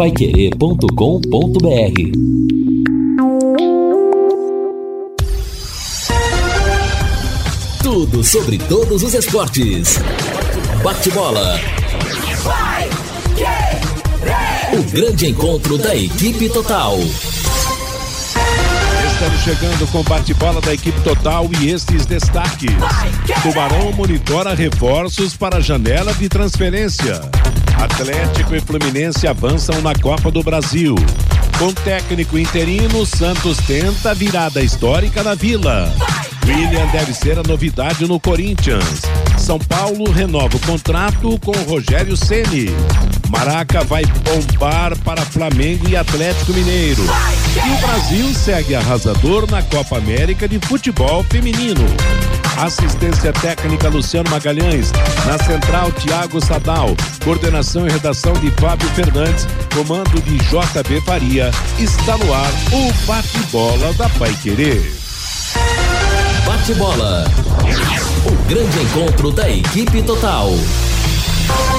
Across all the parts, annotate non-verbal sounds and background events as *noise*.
paiquerê.com.br Tudo sobre todos os esportes. Bate-bola. O grande encontro da equipe total. Estamos chegando com bate-bola da equipe total e estes destaques. Tubarão monitora reforços para a janela de transferência. Atlético e Fluminense avançam na Copa do Brasil. Com técnico interino, Santos tenta virada histórica na Vila. William deve ser a novidade no Corinthians. São Paulo renova o contrato com Rogério Ceni. Maraca vai bombar para Flamengo e Atlético Mineiro. E o Brasil segue arrasador na Copa América de Futebol Feminino. Assistência técnica Luciano Magalhães. Na central, Tiago Sadal. Coordenação e redação de Fábio Fernandes. Comando de JB Faria. Está no ar o bate-bola da Pai Querer. Bate-bola. O grande encontro da equipe total.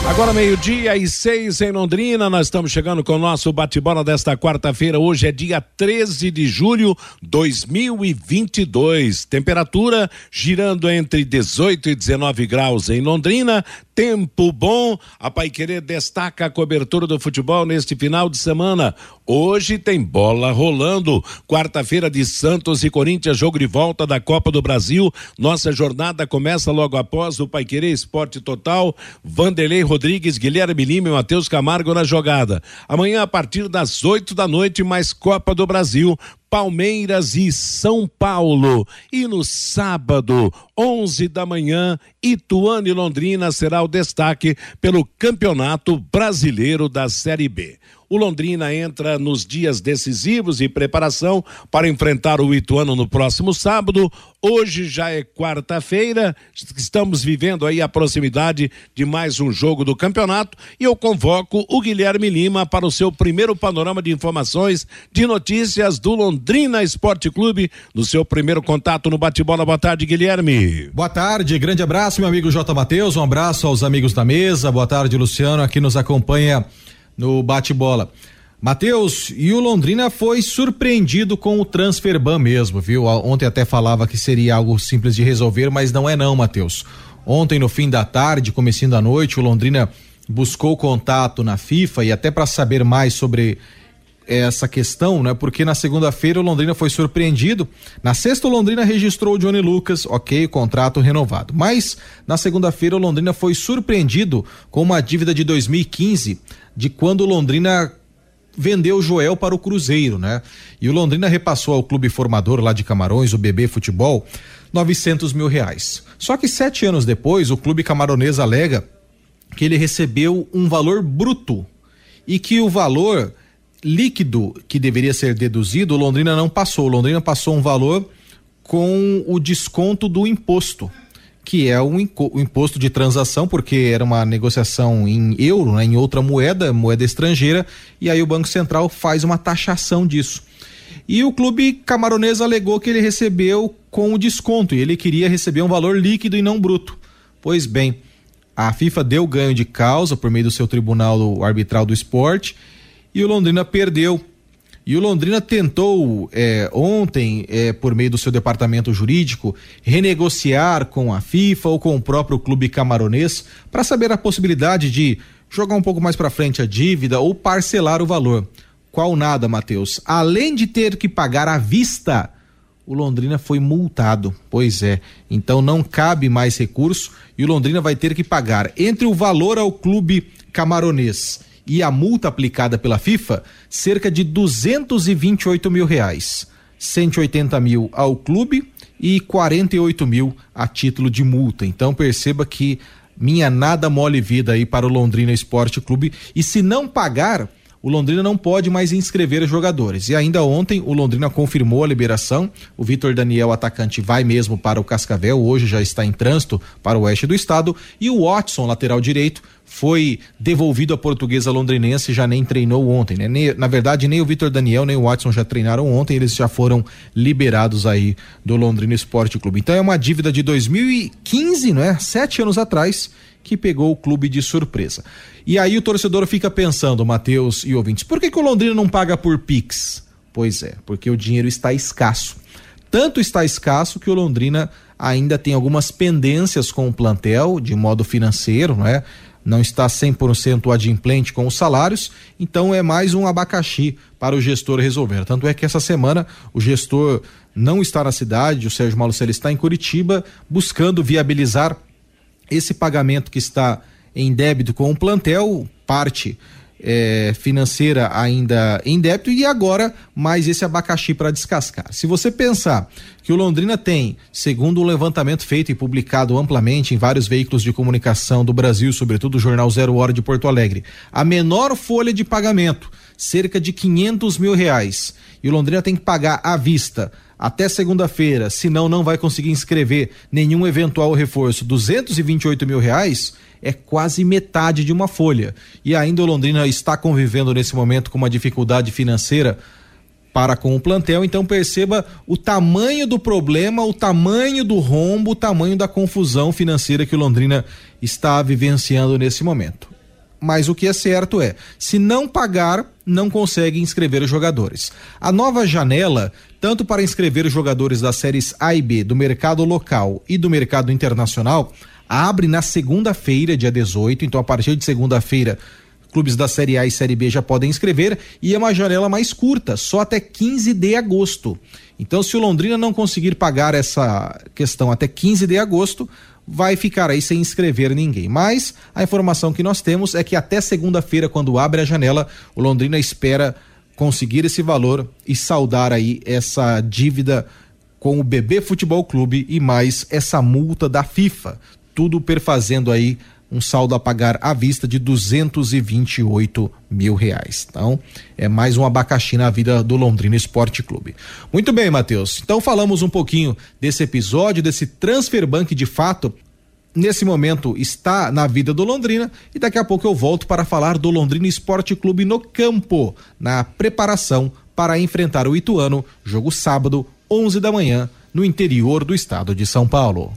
Agora meio-dia e seis em Londrina, nós estamos chegando com o nosso bate-bola desta quarta-feira. Hoje é dia 13 de julho de 2022. Temperatura girando entre 18 e 19 graus em Londrina. Tempo bom. A Paiquerê destaca a cobertura do futebol neste final de semana. Hoje tem bola rolando. Quarta-feira de Santos e Corinthians, jogo de volta da Copa do Brasil. Nossa jornada começa logo após o Paiquerê Esporte Total. Vanderlei Rodrigues, Guilherme Lima e Matheus Camargo na jogada. Amanhã, a partir das 8 da noite, mais Copa do Brasil. Palmeiras e São Paulo. E no sábado, 11 da manhã, Ituano e Londrina será o destaque pelo Campeonato Brasileiro da Série B. O Londrina entra nos dias decisivos e preparação para enfrentar o Ituano no próximo sábado. Hoje já é quarta-feira, estamos vivendo aí a proximidade de mais um jogo do campeonato e eu convoco o Guilherme Lima para o seu primeiro panorama de informações, de notícias do Londrina Esporte Clube, no seu primeiro contato no bate-bola. Boa tarde, Guilherme. Boa tarde, grande abraço, meu amigo J. Matheus, um abraço aos amigos da mesa, boa tarde, Luciano, aqui nos acompanha no bate-bola. Matheus, e o Londrina foi surpreendido com o transfer ban mesmo, viu? Ontem até falava que seria algo simples de resolver, mas não é não, Matheus. Ontem no fim da tarde, comecinho da noite, o Londrina buscou contato na FIFA e até para saber mais sobre essa questão, né? Porque na segunda-feira o Londrina foi surpreendido. Na sexta o Londrina registrou o Johnny Lucas, ok, contrato renovado. Mas na segunda-feira o Londrina foi surpreendido com uma dívida de 2015 de quando Londrina vendeu o Joel para o Cruzeiro, né? E o Londrina repassou ao clube formador lá de Camarões, o BB Futebol, 900 mil reais. Só que sete anos depois, o clube camaronês alega que ele recebeu um valor bruto e que o valor líquido que deveria ser deduzido, Londrina não passou. Londrina passou um valor com o desconto do imposto que é o, imposto de transação, porque era uma negociação em euro, né, em outra moeda, moeda estrangeira, e aí o Banco Central faz uma taxação disso. E o clube camaronês alegou que ele recebeu com o desconto, e ele queria receber um valor líquido e não bruto. Pois bem, a FIFA deu ganho de causa por meio do seu tribunal arbitral do esporte, e o Londrina perdeu e o Londrina tentou é, ontem, é, por meio do seu departamento jurídico, renegociar com a FIFA ou com o próprio clube camaronês para saber a possibilidade de jogar um pouco mais para frente a dívida ou parcelar o valor. Qual nada, Matheus? Além de ter que pagar à vista, o Londrina foi multado. Pois é. Então não cabe mais recurso e o Londrina vai ter que pagar entre o valor ao clube camaronês e a multa aplicada pela FIFA, cerca de 228 mil reais. 180 mil ao clube e 48 mil a título de multa. Então perceba que minha nada mole vida aí para o Londrina Esporte Clube e se não pagar o Londrina não pode mais inscrever jogadores. E ainda ontem o Londrina confirmou a liberação. O Vitor Daniel, atacante, vai mesmo para o Cascavel, hoje já está em trânsito para o oeste do estado. E o Watson, lateral direito, foi devolvido à portuguesa londrinense, já nem treinou ontem, né? Nem, na verdade, nem o Vitor Daniel nem o Watson já treinaram ontem, eles já foram liberados aí do Londrina Esporte Clube. Então é uma dívida de 2015, não é? Sete anos atrás que pegou o clube de surpresa. E aí o torcedor fica pensando, Matheus e ouvintes, por que, que o Londrina não paga por Pix? Pois é, porque o dinheiro está escasso. Tanto está escasso que o Londrina ainda tem algumas pendências com o plantel, de modo financeiro, não é? Não está 100% adimplente com os salários, então é mais um abacaxi para o gestor resolver. Tanto é que essa semana o gestor não está na cidade, o Sérgio Malucelli está em Curitiba, buscando viabilizar esse pagamento que está em débito com o plantel, parte é, financeira ainda em débito e agora mais esse abacaxi para descascar. Se você pensar que o Londrina tem, segundo o um levantamento feito e publicado amplamente em vários veículos de comunicação do Brasil, sobretudo o jornal Zero Hora de Porto Alegre, a menor folha de pagamento, cerca de 500 mil reais, e o Londrina tem que pagar à vista até segunda-feira, senão não vai conseguir inscrever nenhum eventual reforço, 228 mil reais é quase metade de uma folha. E ainda o Londrina está convivendo nesse momento com uma dificuldade financeira para com o plantel, então perceba o tamanho do problema, o tamanho do rombo, o tamanho da confusão financeira que o Londrina está vivenciando nesse momento. Mas o que é certo é, se não pagar, não consegue inscrever os jogadores. A nova janela, tanto para inscrever os jogadores das séries A e B do mercado local e do mercado internacional, abre na segunda-feira, dia 18. Então, a partir de segunda-feira, clubes da Série A e Série B já podem inscrever e é uma janela mais curta, só até 15 de agosto. Então, se o Londrina não conseguir pagar essa questão até 15 de agosto, vai ficar aí sem inscrever ninguém. Mas a informação que nós temos é que até segunda-feira, quando abre a janela, o Londrina espera conseguir esse valor e saldar aí essa dívida com o BB Futebol Clube e mais essa multa da FIFA tudo perfazendo aí um saldo a pagar à vista de 228 mil reais. Então, é mais um abacaxi na vida do Londrina Esporte Clube. Muito bem, Matheus. Então, falamos um pouquinho desse episódio, desse transfer bank de fato. Nesse momento está na vida do Londrina e daqui a pouco eu volto para falar do Londrina Esporte Clube no campo, na preparação para enfrentar o Ituano, jogo sábado, 11 da manhã, no interior do estado de São Paulo.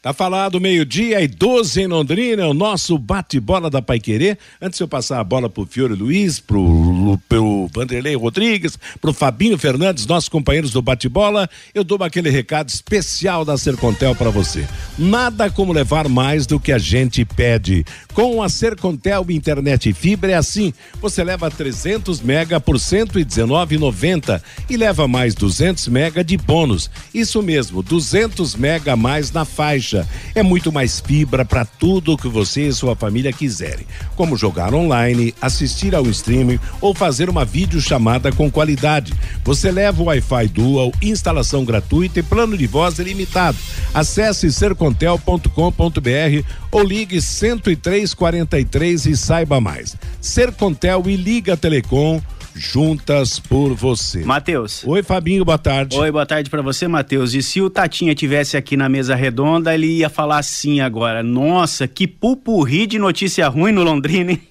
Tá falado meio-dia e 12 em Londrina, é o nosso bate-bola da Paiquerê. Antes de eu passar a bola pro Fiore Luiz, pro, pro Vanderlei Rodrigues, pro Fabinho Fernandes, nossos companheiros do bate-bola, eu dou aquele recado especial da Sercontel para você. Nada como levar mais do que a gente pede. Com a Sercontel Internet e Fibra é assim, você leva 300 mega por 119,90 e leva mais 200 mega de bônus. Isso mesmo, 200 mega a mais na faixa é muito mais fibra para tudo o que você e sua família quiserem, como jogar online, assistir ao streaming ou fazer uma videochamada com qualidade. Você leva o Wi-Fi Dual, instalação gratuita e plano de voz ilimitado. Acesse sercontel.com.br ou ligue 10343 e saiba mais. Sercontel e Liga Telecom juntas por você. Matheus. Oi, Fabinho, boa tarde. Oi, boa tarde para você, Matheus. E se o Tatinha tivesse aqui na mesa redonda, ele ia falar assim agora: "Nossa, que pupurri de notícia ruim no Londrina, hein?"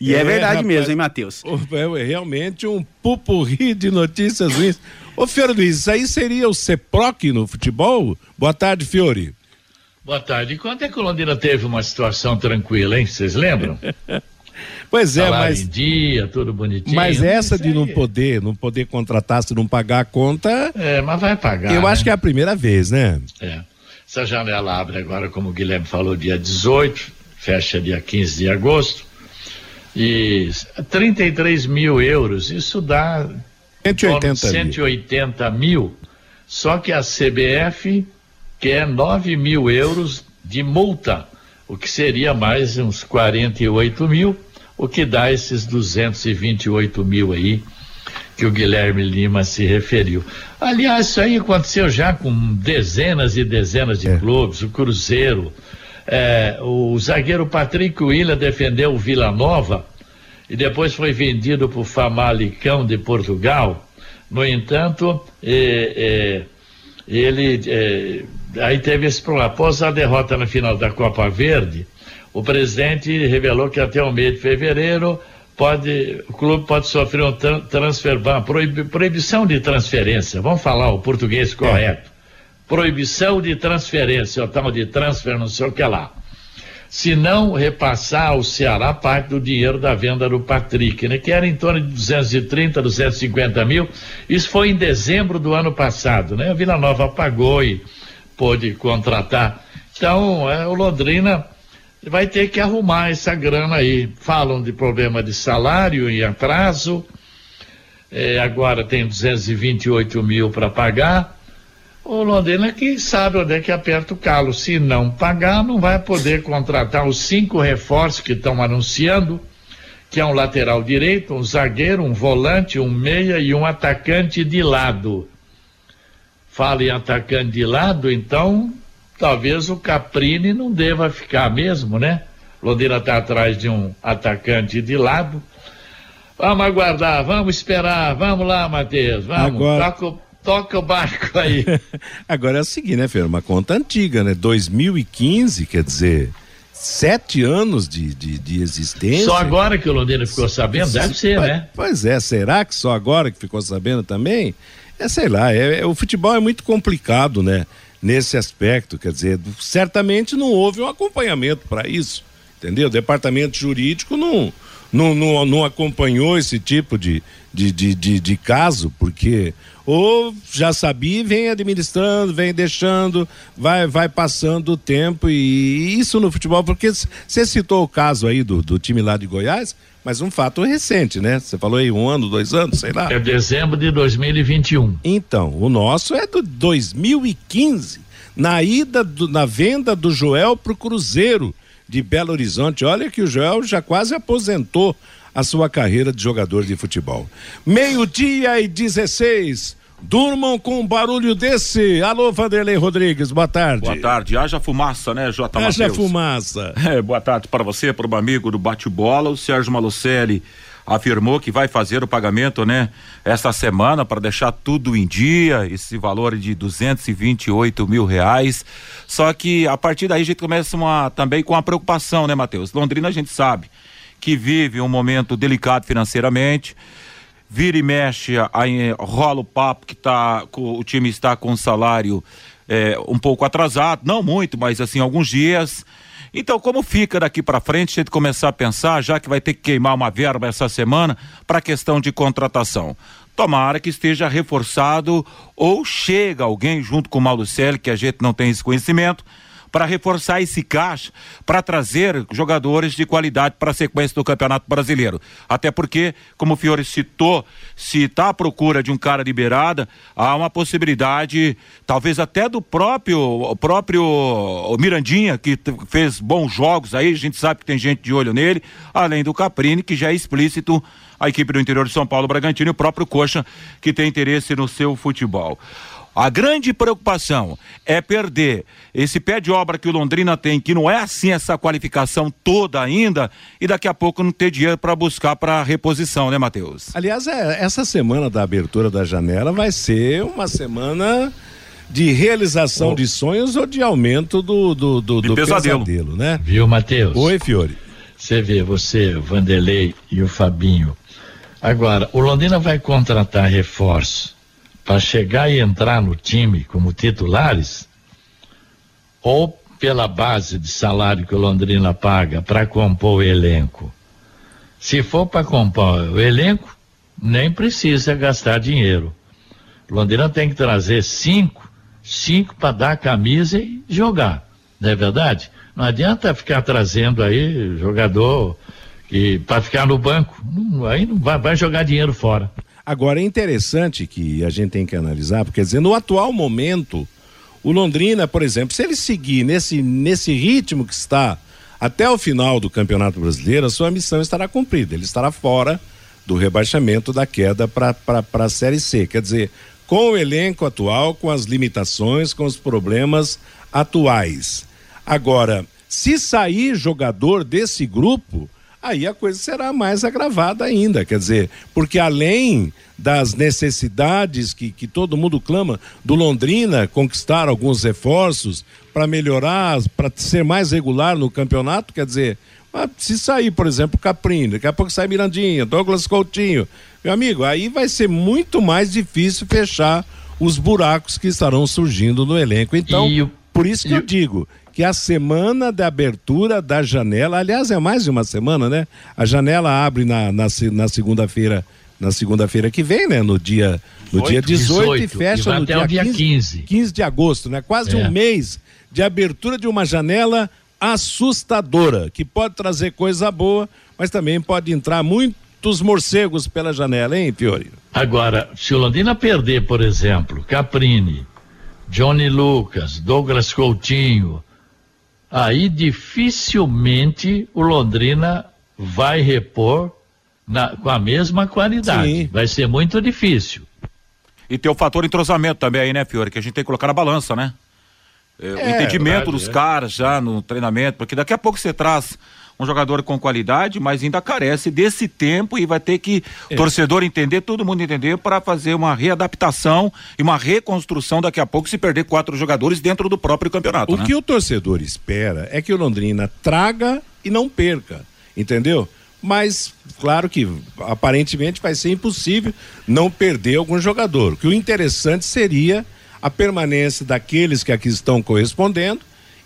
E é, é verdade rapaz, mesmo, hein, Matheus? É realmente um pupurri de notícias ruins. Ô, Fiore Luiz, isso aí seria o CEPROC no futebol? Boa tarde, Fiore. Boa tarde. Quando é que o Londrina teve uma situação tranquila, hein? Vocês lembram? *laughs* Pois é, Salário mas. Em dia, tudo bonitinho. Mas essa de não poder, não poder contratar se não pagar a conta. É, mas vai pagar. Eu né? acho que é a primeira vez, né? É. Essa janela abre agora, como o Guilherme falou, dia 18, fecha dia 15 de agosto. E 33 mil euros, isso dá 180, 180 mil. mil. Só que a CBF quer 9 mil euros de multa, o que seria mais uns 48 mil o que dá esses 228 mil aí que o Guilherme Lima se referiu. Aliás, isso aí aconteceu já com dezenas e dezenas de é. clubes, o Cruzeiro, é, o zagueiro Patrick Willa defendeu o Vila Nova e depois foi vendido para o Famalicão de Portugal. No entanto, é, ele aí teve esse problema. Após a derrota na final da Copa Verde, o presidente revelou que até o mês de fevereiro pode, o clube pode sofrer um transfer ban, proib, proibição de transferência. Vamos falar o português correto. Proibição de transferência, o tal de transfer, não sei o que lá. se não repassar ao Ceará parte do dinheiro da venda do Patrick, né? Que era em torno de 230, 250 mil. Isso foi em dezembro do ano passado, né? A Vila Nova pagou e pôde contratar. Então, é, o Londrina vai ter que arrumar essa grana aí. Falam de problema de salário e atraso. É, agora tem 228 mil para pagar o Londrina que sabe onde é que aperta o calo. Se não pagar, não vai poder contratar os cinco reforços que estão anunciando, que é um lateral direito, um zagueiro, um volante, um meia e um atacante de lado. Fala em atacante de lado, então talvez o Caprini não deva ficar mesmo, né? Londrina está atrás de um atacante de lado. Vamos aguardar, vamos esperar, vamos lá, Matheus, vamos. Agora... Toca toca o barco aí. *laughs* Agora é o seguinte, né, Fer? Uma conta antiga, né? 2015, quer dizer, sete anos de, de, de existência. Só agora que o Londrina ficou sabendo? Deve ser, né? Pois é, será que só agora que ficou sabendo também? É, sei lá, é, é, o futebol é muito complicado, né? Nesse aspecto, quer dizer, certamente não houve um acompanhamento para isso, entendeu? O departamento jurídico não, não, não, não acompanhou esse tipo de, de, de, de, de caso, porque ou já sabia e vem administrando, vem deixando, vai, vai passando o tempo e isso no futebol, porque você citou o caso aí do, do time lá de Goiás, mas um fato recente, né? Você falou aí um ano, dois anos, sei lá. É dezembro de 2021. Então, o nosso é do 2015, na ida, do, na venda do Joel pro Cruzeiro de Belo Horizonte. Olha que o Joel já quase aposentou a sua carreira de jogador de futebol. Meio-dia e 16. Durmam com um barulho desse. Alô, Vanderlei Rodrigues, boa tarde. Boa tarde. Haja fumaça, né, J. Haja Mateus? fumaça. *laughs* É, boa tarde para você, para o amigo do bate-bola. O Sérgio Malucelli afirmou que vai fazer o pagamento, né, esta semana para deixar tudo em dia, esse valor de 228 mil reais. Só que a partir daí a gente começa uma, também com a preocupação, né, Matheus? Londrina a gente sabe que vive um momento delicado financeiramente. Vira e mexe, aí rola o papo que tá, o time está com salário é, um pouco atrasado, não muito, mas assim, alguns dias. Então, como fica daqui para frente, a gente começar a pensar, já que vai ter que queimar uma verba essa semana para a questão de contratação. Tomara que esteja reforçado ou chega alguém junto com o Célio, que a gente não tem esse conhecimento, para reforçar esse caixa, para trazer jogadores de qualidade para a sequência do Campeonato Brasileiro. Até porque, como o Fiore citou, se está à procura de um cara liberada, há uma possibilidade, talvez até do próprio próprio Mirandinha, que fez bons jogos aí, a gente sabe que tem gente de olho nele, além do Caprini, que já é explícito a equipe do interior de São Paulo, Bragantino e o próprio Coxa, que tem interesse no seu futebol. A grande preocupação é perder esse pé de obra que o Londrina tem, que não é assim essa qualificação toda ainda, e daqui a pouco não ter dinheiro para buscar para reposição, né, Matheus? Aliás, é, essa semana da abertura da janela vai ser uma semana de realização oh. de sonhos ou de aumento do, do, do, do pesadelo. pesadelo, né? Viu, Matheus? Oi, Fiore. Você vê, você, o Vanderlei e o Fabinho. Agora, o Londrina vai contratar reforço para chegar e entrar no time como titulares, ou pela base de salário que o Londrina paga para compor o elenco. Se for para compor o elenco, nem precisa gastar dinheiro. Londrina tem que trazer cinco, cinco para dar a camisa e jogar, não é verdade? Não adianta ficar trazendo aí jogador para ficar no banco, não, aí não vai, vai jogar dinheiro fora. Agora é interessante que a gente tem que analisar, porque quer dizer, no atual momento, o Londrina, por exemplo, se ele seguir nesse, nesse ritmo que está até o final do Campeonato Brasileiro, a sua missão estará cumprida. Ele estará fora do rebaixamento da queda para a Série C. Quer dizer, com o elenco atual, com as limitações, com os problemas atuais. Agora, se sair jogador desse grupo, aí a coisa será mais agravada ainda. Quer dizer, porque além das necessidades que, que todo mundo clama do Londrina conquistar alguns reforços para melhorar, para ser mais regular no campeonato, quer dizer, se sair, por exemplo, Caprini, daqui a pouco sai Mirandinha, Douglas Coutinho, meu amigo, aí vai ser muito mais difícil fechar os buracos que estarão surgindo no elenco. Então, por isso que eu digo, que a semana de abertura da janela, aliás, é mais de uma semana, né? A janela abre na, na, na segunda-feira, na segunda-feira que vem, né? No dia, no dia 18, 18 e fecha e no dia, dia 15, 15. 15 de agosto, né? Quase é. um mês de abertura de uma janela assustadora, que pode trazer coisa boa, mas também pode entrar muitos morcegos pela janela, hein, Fiore? Agora, se o Londrina perder, por exemplo, Caprini, Johnny Lucas, Douglas Coutinho, aí dificilmente o Londrina vai repor na, com a mesma qualidade. Sim. Vai ser muito difícil. E tem o fator entrosamento também aí, né, Fiore? Que a gente tem que colocar na balança, né? É, é, o entendimento verdade, dos é. caras já no treinamento, porque daqui a pouco você traz um jogador com qualidade, mas ainda carece desse tempo e vai ter que é. torcedor entender, todo mundo entender para fazer uma readaptação e uma reconstrução daqui a pouco se perder quatro jogadores dentro do próprio campeonato. O né? que o torcedor espera é que o Londrina traga e não perca, entendeu? Mas claro que aparentemente vai ser impossível não perder algum jogador. Que o interessante seria a permanência daqueles que aqui estão correspondendo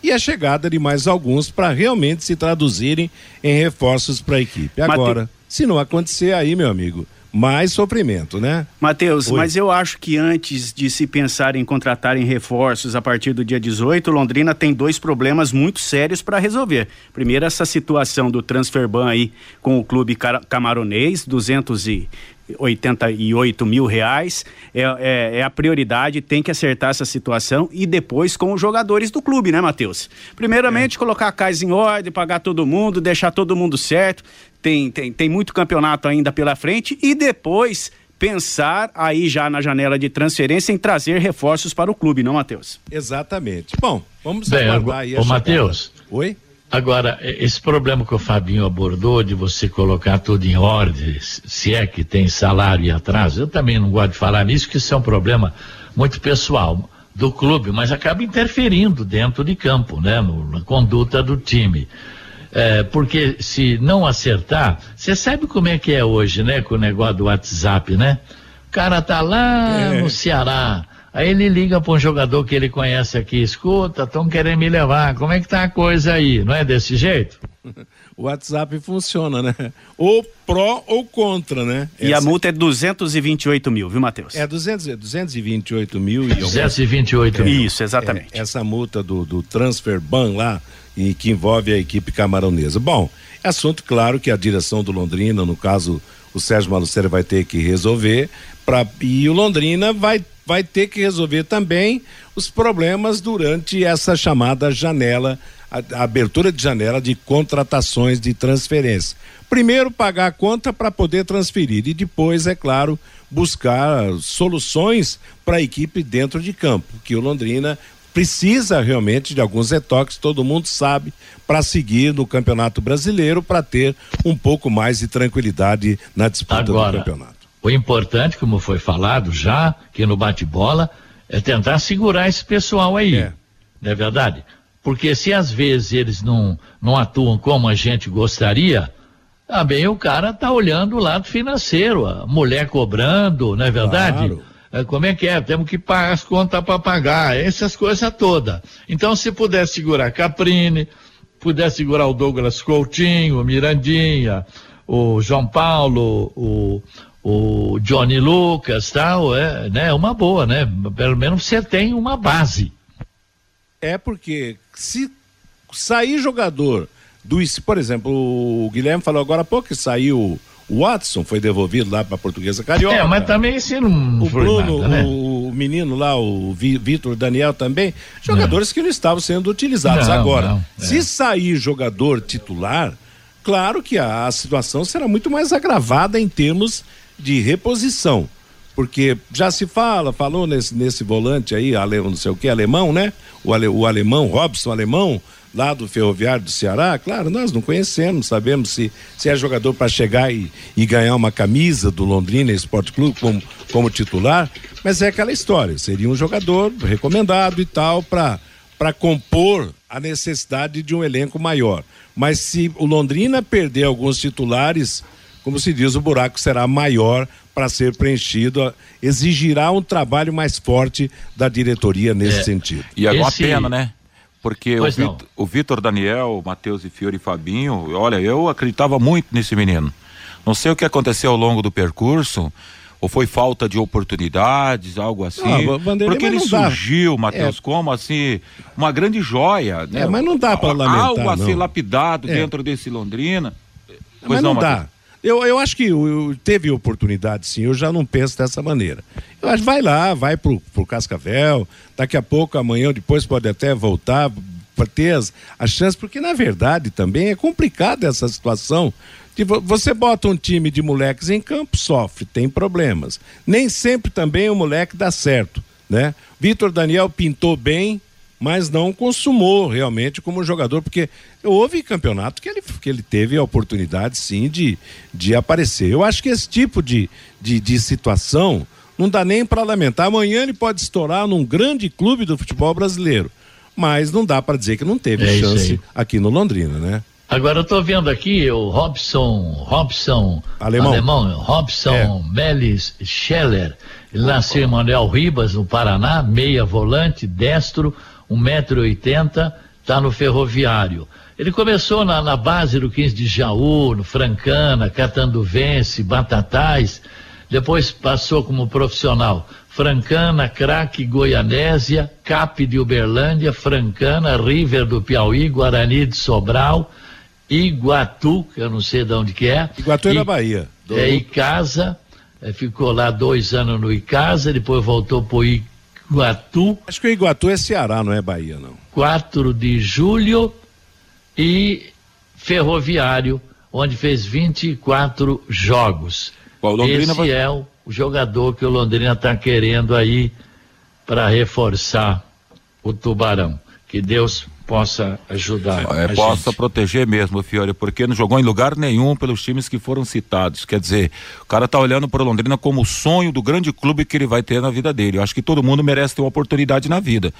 e a chegada de mais alguns para realmente se traduzirem em reforços para a equipe. Agora, Mate... se não acontecer aí, meu amigo, mais sofrimento, né? Matheus, mas eu acho que antes de se pensar em contratar em reforços a partir do dia 18, Londrina tem dois problemas muito sérios para resolver. Primeiro, essa situação do transfer ban aí com o clube camaronês, 200 e 88 mil reais é, é, é, a prioridade, tem que acertar essa situação e depois com os jogadores do clube, né, Matheus? Primeiramente, é. colocar a casa em ordem, pagar todo mundo, deixar todo mundo certo. Tem, tem, tem muito campeonato ainda pela frente e depois pensar aí já na janela de transferência em trazer reforços para o clube, não, Matheus? Exatamente. Bom, vamos Bem, aguardar aí a Ô, Matheus. Oi? Agora, esse problema que o Fabinho abordou de você colocar tudo em ordem, se é que tem salário e atraso, eu também não gosto de falar nisso, que isso é um problema muito pessoal do clube, mas acaba interferindo dentro de campo, né, no, na conduta do time. É, porque se não acertar, você sabe como é que é hoje, né, com o negócio do WhatsApp, né? O cara tá lá é. no Ceará, Aí ele liga para um jogador que ele conhece aqui, escuta, estão querendo me levar, como é que tá a coisa aí? Não é desse jeito? *laughs* O WhatsApp funciona, né? Ou pró ou contra, né? E Essa... a multa é 228 mil, viu, Matheus? É 200, 228 mil e 228 mil. Isso, exatamente. É, essa multa do, do transfer ban lá, e que envolve a equipe camaronesa. Bom, é assunto claro que a direção do Londrina, no caso o Sérgio Maluceira vai ter que resolver, pra, e o Londrina vai vai ter que resolver também os problemas durante essa chamada janela, a, a abertura de janela de contratações de transferência. Primeiro pagar a conta para poder transferir e depois, é claro, buscar soluções para a equipe dentro de campo, que o Londrina precisa realmente de alguns retoques, todo mundo sabe, para seguir no Campeonato Brasileiro, para ter um pouco mais de tranquilidade na disputa Agora, do campeonato. O importante, como foi falado já, que no bate-bola, é tentar segurar esse pessoal aí. É. Não é verdade? Porque se às vezes eles não, não atuam como a gente gostaria, também o cara tá olhando o lado financeiro, a mulher cobrando, não é verdade? Claro. É, como é que é? Temos que pagar as contas para pagar, essas coisas todas. Então, se puder segurar Caprini, puder segurar o Douglas Coutinho, o Mirandinha, o João Paulo, o, o Johnny Lucas tal, é né, uma boa, né? Pelo menos você tem uma base. É porque se sair jogador do por exemplo, o Guilherme falou agora há pouco que saiu o Watson, foi devolvido lá para a Portuguesa Carioca. É, mas também esse não O Bruno, nada, né? o, menino lá, o Vitor Daniel também, jogadores não. que não estavam sendo utilizados não, agora. Não, é. Se sair jogador titular, claro que a, a situação será muito mais agravada em termos de reposição. Porque já se fala, falou nesse, nesse volante aí, ale, não sei o que, alemão, né? O, ale, o alemão, Robson Alemão, lá do Ferroviário do Ceará, claro, nós não conhecemos, sabemos se, se é jogador para chegar e, e ganhar uma camisa do Londrina Esporte Clube como, como titular, mas é aquela história, seria um jogador recomendado e tal para compor a necessidade de um elenco maior. Mas se o Londrina perder alguns titulares, como se diz, o buraco será maior para ser preenchido, exigirá um trabalho mais forte da diretoria nesse é. sentido. E agora Esse... pena, né? Porque o, Vit, o Vitor Daniel, o Matheus e Fiore e Fabinho, olha, eu acreditava muito nesse menino. Não sei o que aconteceu ao longo do percurso, ou foi falta de oportunidades, algo assim. Não, porque ele surgiu, Matheus, é. como assim, uma grande joia. Né? É, mas não dá para lamentar. Algo a ser lapidado é. dentro desse Londrina. Pois mas não, não dá. Eu, eu acho que eu, teve oportunidade, sim. Eu já não penso dessa maneira. Eu acho vai lá, vai pro, pro Cascavel. Daqui a pouco, amanhã, depois pode até voltar para ter as, as chances, porque na verdade também é complicada essa situação. De você bota um time de moleques em campo, sofre, tem problemas. Nem sempre também o moleque dá certo, né? Vitor Daniel pintou bem, mas não consumou realmente como jogador, porque houve campeonato que ele, que ele teve a oportunidade sim de, de aparecer. Eu acho que esse tipo de, de, de situação não dá nem para lamentar. Amanhã ele pode estourar num grande clube do futebol brasileiro, mas não dá para dizer que não teve é chance aqui no Londrina, né? Agora eu estou vendo aqui o Robson, Robson alemão, alemão Robson é. Melis Scheller. Ele nasceu em Manuel Ribas, no Paraná, meia volante, destro, 1,80m, está no ferroviário. Ele começou na, na, base do 15 de Jaú, no Francana, Catanduvense, Batatais, depois passou como profissional. Francana, Craque, Goianésia, Cap de Uberlândia, Francana, River do Piauí, Guarani de Sobral, Iguatu, que eu não sei de onde que é. Iguatu é da Bahia. Do... É Icasa, é, ficou lá dois anos no Icasa, depois voltou para o Iguatu. Acho que o Iguatu é Ceará, não é Bahia, não. 4 de julho e Ferroviário, onde fez 24 jogos. O Esse vai... é o jogador que o Londrina está querendo aí para reforçar o Tubarão. Que Deus possa ajudar. É, possa gente. proteger mesmo, Fiore, porque não jogou em lugar nenhum pelos times que foram citados. Quer dizer, o cara tá olhando para Londrina como o sonho do grande clube que ele vai ter na vida dele. Eu acho que todo mundo merece ter uma oportunidade na vida.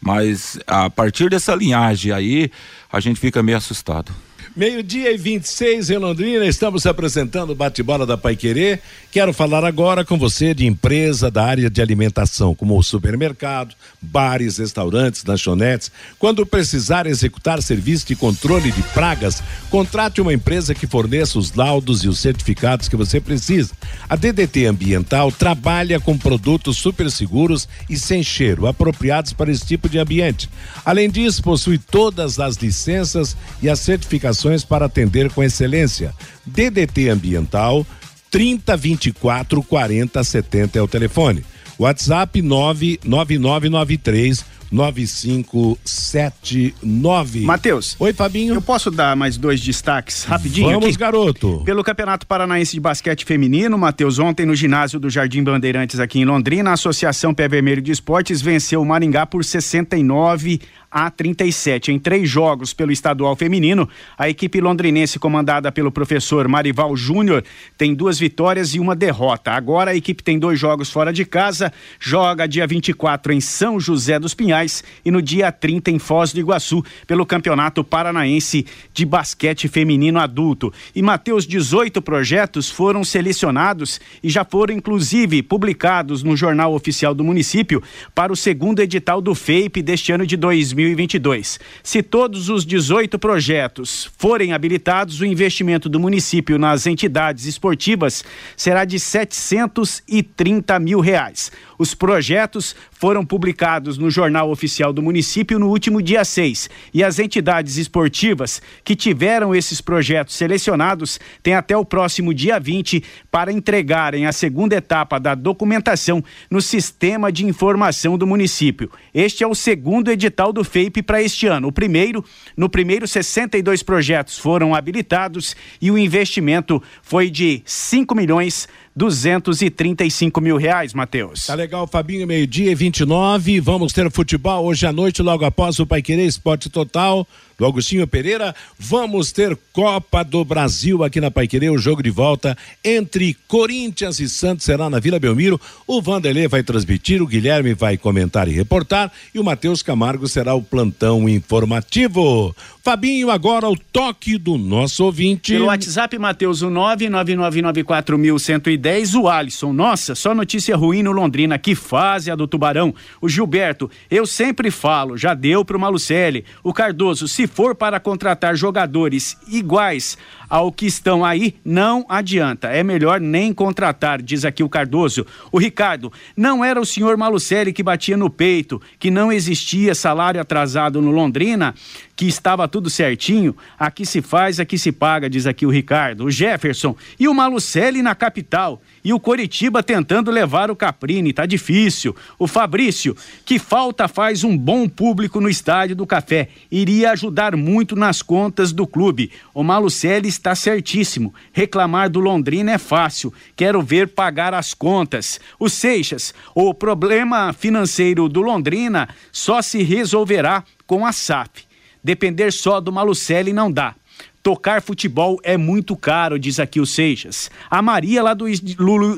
Mas a partir dessa linhagem aí, a gente fica meio assustado. Meio-dia e 26 em Londrina, estamos apresentando o bate-bola da Pai Querer. Quero falar agora com você de empresa da área de alimentação, como o supermercado, bares, restaurantes, lanchonetes. Quando precisar executar serviço de controle de pragas, contrate uma empresa que forneça os laudos e os certificados que você precisa. A DDT Ambiental trabalha com produtos super seguros e sem cheiro, apropriados para esse tipo de ambiente. Além disso, possui todas as licenças e as certificações para atender com excelência. DDT Ambiental 30 24 40 70 é o telefone. WhatsApp 99993 9579. Matheus. Oi, Fabinho. Eu posso dar mais dois destaques rapidinho Vamos, aqui? garoto. Pelo Campeonato Paranaense de Basquete Feminino, Matheus, ontem no ginásio do Jardim Bandeirantes aqui em Londrina, a Associação Pé Vermelho de Esportes venceu o Maringá por 69 a 37. Em três jogos pelo estadual feminino, a equipe londrinense comandada pelo professor Marival Júnior tem duas vitórias e uma derrota. Agora a equipe tem dois jogos fora de casa, joga dia 24 em São José dos Pinhais e no dia 30 em Foz do Iguaçu pelo Campeonato Paranaense de Basquete Feminino Adulto. E Mateus, 18 projetos foram selecionados e já foram inclusive publicados no Jornal Oficial do Município para o segundo edital do FEIP deste ano de 2020 2022. Se todos os 18 projetos forem habilitados, o investimento do município nas entidades esportivas será de 730 mil reais. Os projetos foram publicados no Jornal Oficial do Município no último dia 6 e as entidades esportivas que tiveram esses projetos selecionados têm até o próximo dia 20 para entregarem a segunda etapa da documentação no Sistema de Informação do Município. Este é o segundo edital do FEIP para este ano. O primeiro, no primeiro 62 projetos foram habilitados e o investimento foi de 5 milhões 235 mil reais, Matheus. Tá legal, Fabinho, meio-dia e 29. Vamos ter futebol hoje à noite, logo após o Pai Querer Esporte Total do Agostinho Pereira. Vamos ter Copa do Brasil aqui na Paiquerê, o jogo de volta entre Corinthians e Santos será na Vila Belmiro. O Vanderlei vai transmitir, o Guilherme vai comentar e reportar e o Matheus Camargo será o plantão informativo. Fabinho, agora o toque do nosso ouvinte. Pelo WhatsApp, Matheus, o 99994110, o Alisson. Nossa, só notícia ruim no Londrina. Que fase a do Tubarão. O Gilberto, eu sempre falo, já deu pro Malucelli. O Cardoso, se for para contratar jogadores iguais ao que estão aí, não adianta. É melhor nem contratar, diz aqui o Cardoso. O Ricardo, não era o senhor Malucelli que batia no peito, que não existia salário atrasado no Londrina, que estava tudo certinho. Aqui se faz, aqui se paga, diz aqui o Ricardo. O Jefferson e o Malucelli na capital. E o Coritiba tentando levar o Caprini, tá difícil. O Fabrício, que falta faz um bom público no estádio do Café. Iria ajudar muito nas contas do clube. O Malucelli está certíssimo. Reclamar do Londrina é fácil. Quero ver pagar as contas. O Seixas, o problema financeiro do Londrina só se resolverá com a SAF. Depender só do Malucelli não dá. Tocar futebol é muito caro, diz aqui o Seixas. A Maria lá do,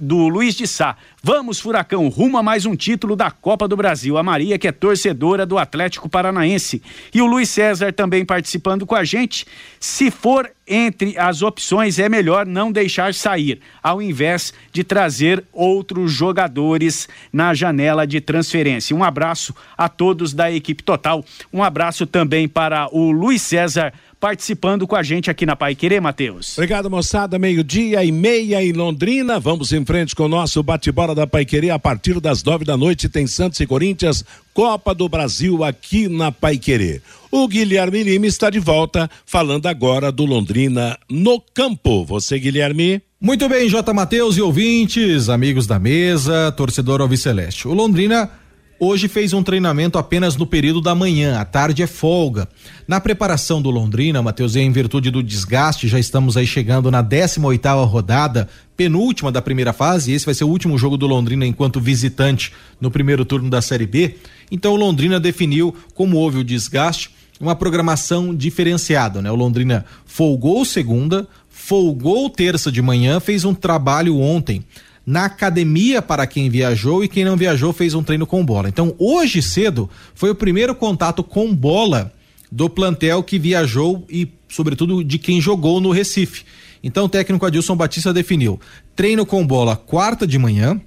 do Luiz de Sá. Vamos, Furacão, rumo a mais um título da Copa do Brasil. A Maria, que é torcedora do Atlético Paranaense. E o Luiz César também participando com a gente. Se for entre as opções, é melhor não deixar sair, ao invés de trazer outros jogadores na janela de transferência. Um abraço a todos da equipe total. Um abraço também para o Luiz César participando com a gente aqui na Pai Querer, Matheus. Obrigado, moçada. Meio-dia e meia em Londrina. Vamos em frente com o nosso bate-bola da Pai Querer. A partir das nove da noite tem Santos e Corinthians, Copa do Brasil aqui na Pai Querer. O Guilherme Lima está de volta, falando agora do Londrina no campo. Você, Guilherme? Muito bem, J. Matheus e ouvintes, amigos da mesa, torcedor Alviceleste. O Londrina hoje fez um treinamento apenas no período da manhã, à tarde é folga. Na preparação do Londrina, Matheus, em virtude do desgaste, já estamos aí chegando na 18 oitava rodada, penúltima da primeira fase, esse vai ser o último jogo do Londrina enquanto visitante no primeiro turno da Série B. Então o Londrina definiu, como houve o desgaste, uma programação diferenciada, né? O Londrina folgou segunda, folgou terça de manhã, fez um trabalho ontem na academia para quem viajou e quem não viajou fez um treino com bola. Então, hoje cedo foi o primeiro contato com bola do plantel que viajou e, sobretudo, de quem jogou no Recife. Então, o técnico Adilson Batista definiu: treino com bola quarta de manhã,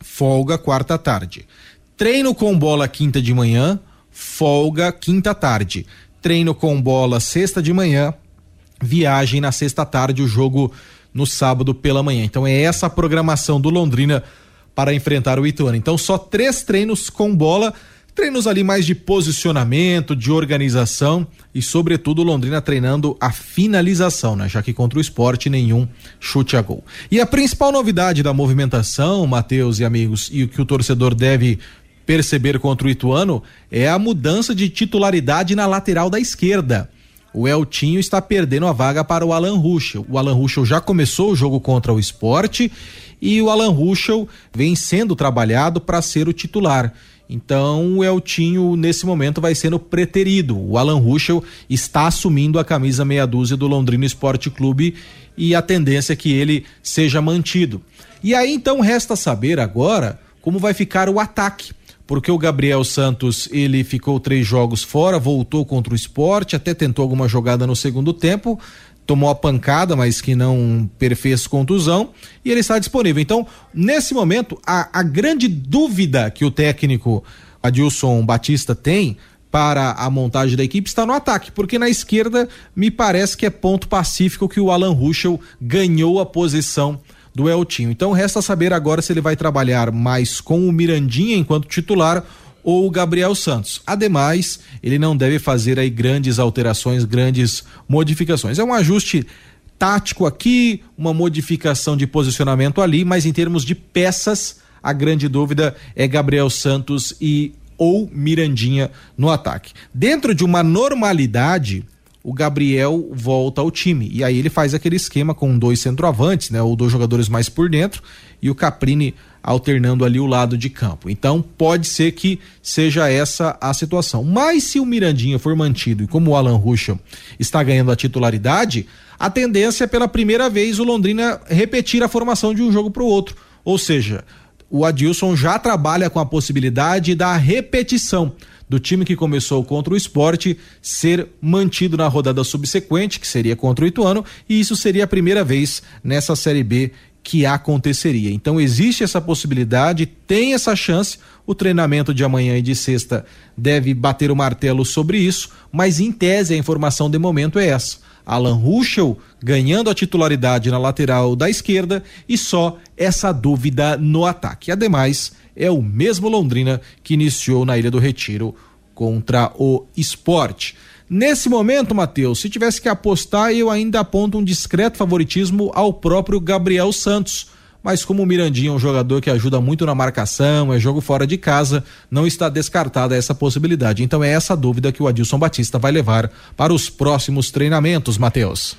folga quarta tarde. Treino com bola quinta de manhã, folga quinta tarde. Treino com bola sexta de manhã, viagem na sexta tarde, o jogo no sábado pela manhã. Então é essa a programação do Londrina para enfrentar o Ituano. Então só três treinos com bola, treinos ali mais de posicionamento, de organização e sobretudo Londrina treinando a finalização, né? Já que contra o esporte nenhum chute a gol. E a principal novidade da movimentação, Matheus e amigos, e o que o torcedor deve perceber contra o Ituano é a mudança de titularidade na lateral da esquerda o Eltinho está perdendo a vaga para o Alan Ruschel. O Alan Ruschel já começou o jogo contra o esporte e o Alan Ruschel vem sendo trabalhado para ser o titular. Então o Eltinho, nesse momento, vai sendo preterido. O Alan Ruschel está assumindo a camisa meia dúzia do Londrina Esporte Clube e a tendência é que ele seja mantido. E aí então resta saber agora como vai ficar o ataque porque o Gabriel Santos ele ficou três jogos fora, voltou contra o esporte, até tentou alguma jogada no segundo tempo, tomou a pancada, mas que não perfez contusão, e ele está disponível. Então, nesse momento, a, a grande dúvida que o técnico Adilson Batista tem para a montagem da equipe está no ataque, porque na esquerda me parece que é ponto pacífico que o Alan Ruschel ganhou a posição do Eltinho. Então resta saber agora se ele vai trabalhar mais com o Mirandinha enquanto titular ou o Gabriel Santos. Ademais, ele não deve fazer aí grandes alterações, grandes modificações. É um ajuste tático aqui, uma modificação de posicionamento ali, mas em termos de peças, a grande dúvida é Gabriel Santos e ou Mirandinha no ataque. Dentro de uma normalidade, o Gabriel volta ao time. E aí ele faz aquele esquema com dois centroavantes, né? Ou dois jogadores mais por dentro e o Caprini alternando ali o lado de campo. Então pode ser que seja essa a situação. Mas se o Mirandinha for mantido e como o Alan Ruschel está ganhando a titularidade, a tendência é pela primeira vez o Londrina repetir a formação de um jogo para o outro. Ou seja, o Adilson já trabalha com a possibilidade da repetição do time que começou contra o esporte ser mantido na rodada subsequente, que seria contra o Ituano, e isso seria a primeira vez nessa Série B que aconteceria. Então existe essa possibilidade, tem essa chance. O treinamento de amanhã e de sexta deve bater o martelo sobre isso, mas em tese a informação de momento é essa. Alan Ruschel ganhando a titularidade na lateral da esquerda e só essa dúvida no ataque. Ademais, é o mesmo Londrina que iniciou na Ilha do Retiro contra o esporte. Nesse momento, Matheus, se tivesse que apostar, eu ainda aponto um discreto favoritismo ao próprio Gabriel Santos. Mas como o Mirandinha é um jogador que ajuda muito na marcação, é jogo fora de casa, não está descartada essa possibilidade. Então é essa dúvida que o Adilson Batista vai levar para os próximos treinamentos, Matheus.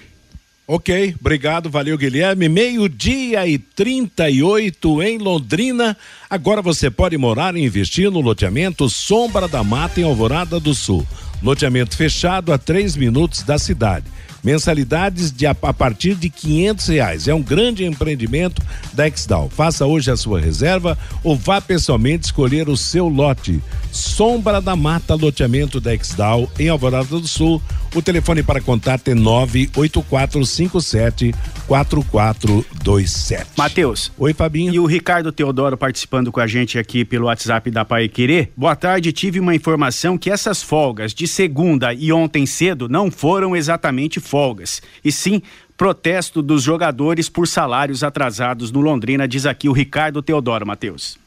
Ok, obrigado, valeu Guilherme. Meio-dia e 38 em Londrina. Agora você pode morar e investir no loteamento Sombra da Mata em Alvorada do Sul. Loteamento fechado a três minutos da cidade. Mensalidades de a, a partir de quinhentos reais. É um grande empreendimento da Exdal. Faça hoje a sua reserva ou vá pessoalmente escolher o seu lote. Sombra da Mata, loteamento da Exdal em Alvorada do Sul. O telefone para contato é 98457 4427. Matheus. Oi, Fabinho. E o Ricardo Teodoro participando com a gente aqui pelo WhatsApp da Pai Querer. Boa tarde, tive uma informação que essas folgas de segunda e ontem cedo não foram exatamente folgas, e sim protesto dos jogadores por salários atrasados no Londrina, diz aqui o Ricardo Teodoro, Matheus.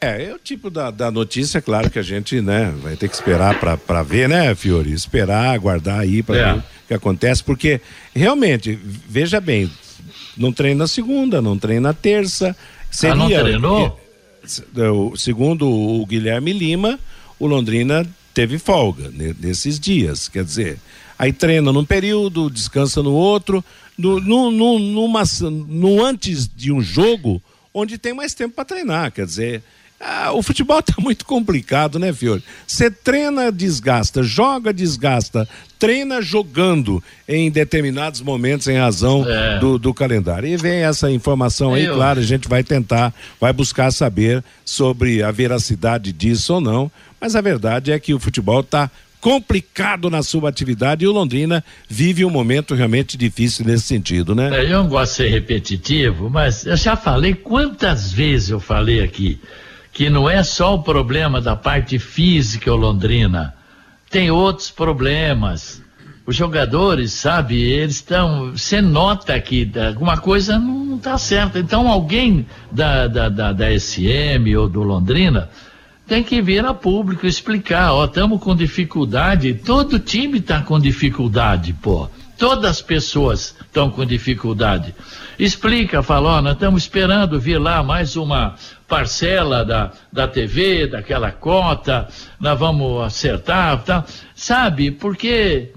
É, é o tipo da, da notícia, claro que a gente, né, vai ter que esperar para ver, né, Fiore? Esperar, aguardar aí para é. ver o que acontece, porque realmente, veja bem, não treina segunda, não treina terça. Seria, ah, não treinou? Segundo o Guilherme Lima, o Londrina teve folga nesses dias, quer dizer, aí treina num período, descansa no outro, no, no, no, numa, no antes de um jogo, onde tem mais tempo para treinar, quer dizer, ah, o futebol está *laughs* muito complicado, né, Fiore? Você treina, desgasta, joga, desgasta, treina jogando em determinados momentos em razão é. do, do, calendário. E vem essa informação aí, Eu... claro, a gente vai tentar, vai buscar saber sobre a veracidade disso ou não, mas a verdade é que o futebol está complicado na sua atividade e o Londrina vive um momento realmente difícil nesse sentido, né? É, eu não gosto de ser repetitivo, mas eu já falei quantas vezes eu falei aqui que não é só o problema da parte física o Londrina, tem outros problemas. Os jogadores, sabe, eles estão. Você nota que alguma coisa não está certa. Então, alguém da, da, da, da SM ou do Londrina tem que vir a público explicar: ó, estamos com dificuldade. Todo time está com dificuldade, pô. Todas as pessoas estão com dificuldade. Explica, fala, ó, nós estamos esperando vir lá mais uma parcela da, da TV, daquela cota, nós vamos acertar, tá? sabe? Porque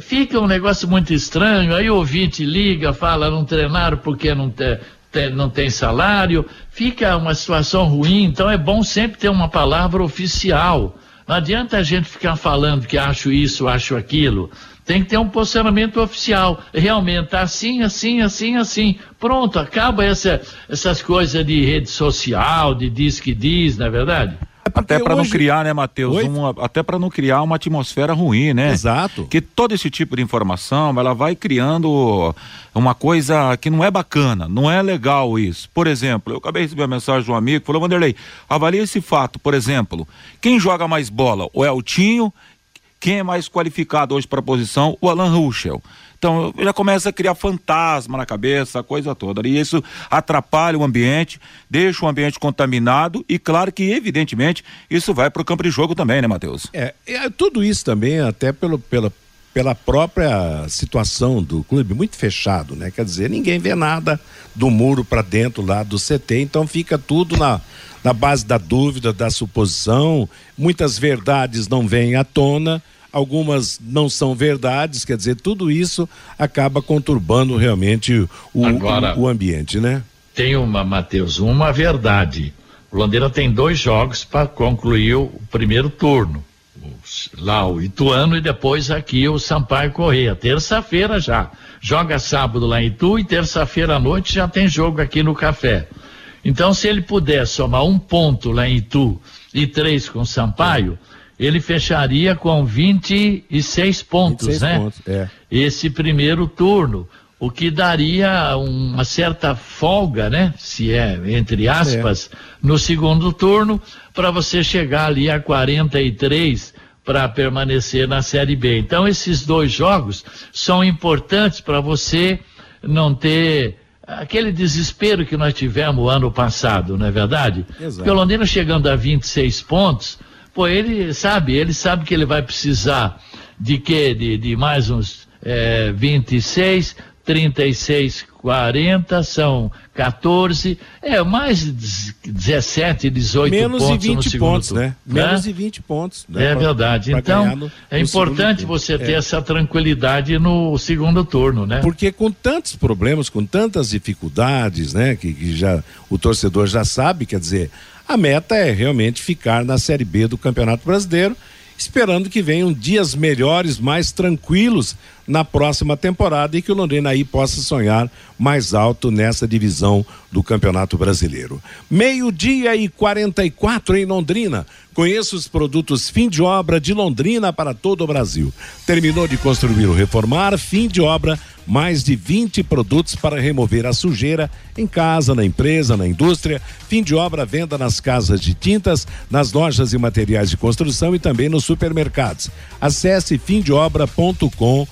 fica um negócio muito estranho, aí o ouvinte liga, fala, não treinaram porque não, te, te, não tem salário, fica uma situação ruim, então é bom sempre ter uma palavra oficial. Não adianta a gente ficar falando que acho isso, acho aquilo. Tem que ter um posicionamento oficial. Realmente, assim, assim, assim, assim. Pronto, acaba essa, essas coisas de rede social, de diz que diz, não é verdade? É até para hoje... não criar, né, Matheus? até para não criar uma atmosfera ruim, né? Exato. Que todo esse tipo de informação, ela vai criando uma coisa que não é bacana, não é legal isso. Por exemplo, eu acabei de receber uma mensagem de um amigo que falou: Vanderlei, avalie esse fato, por exemplo. Quem joga mais bola? O Eltinho quem é mais qualificado hoje para a posição? O Alan Ruschel. Então já começa a criar fantasma na cabeça, a coisa toda. E isso atrapalha o ambiente, deixa o ambiente contaminado e claro que, evidentemente, isso vai para o campo de jogo também, né, Matheus? É, é, tudo isso também, até pelo, pela, pela própria situação do clube, muito fechado, né? Quer dizer, ninguém vê nada do muro para dentro lá do CT, então fica tudo na na base da dúvida, da suposição, muitas verdades não vêm à tona. Algumas não são verdades, quer dizer, tudo isso acaba conturbando realmente o, Agora, o, o ambiente, né? Tem uma, Matheus, uma verdade. O Londrina tem dois jogos para concluir o primeiro turno. Lá o Ituano e depois aqui o Sampaio Correia. Terça-feira já. Joga sábado lá em Itu e terça-feira à noite já tem jogo aqui no Café. Então, se ele puder somar um ponto lá em Itu e três com Sampaio, ele fecharia com 26 pontos, 26 né? Pontos, é. Esse primeiro turno, o que daria uma certa folga, né? Se é entre aspas, é. no segundo turno, para você chegar ali a 43 para permanecer na Série B. Então, esses dois jogos são importantes para você não ter aquele desespero que nós tivemos ano passado, não é verdade? Exato. Porque o Londrina chegando a 26 pontos, pô, ele sabe, ele sabe que ele vai precisar de quê? De, de mais uns é, 26, 36, 40, são 14, é mais 17, 18 Menos pontos. Menos de 20 pontos, né? né? Menos de 20 pontos. Né? É verdade. Pra, então, no, é importante você ter é. essa tranquilidade no segundo turno, né? Porque com tantos problemas, com tantas dificuldades, né? Que, que já o torcedor já sabe, quer dizer, a meta é realmente ficar na Série B do Campeonato Brasileiro esperando que venham dias melhores, mais tranquilos na próxima temporada e que o Londrina aí possa sonhar mais alto nessa divisão do Campeonato Brasileiro. Meio-dia e 44 em Londrina. Conheça os produtos fim de obra de Londrina para todo o Brasil. Terminou de construir ou reformar, fim de obra, mais de 20 produtos para remover a sujeira em casa, na empresa, na indústria. Fim de obra, venda nas casas de tintas, nas lojas e materiais de construção e também nos supermercados. Acesse fimdeobra.com.br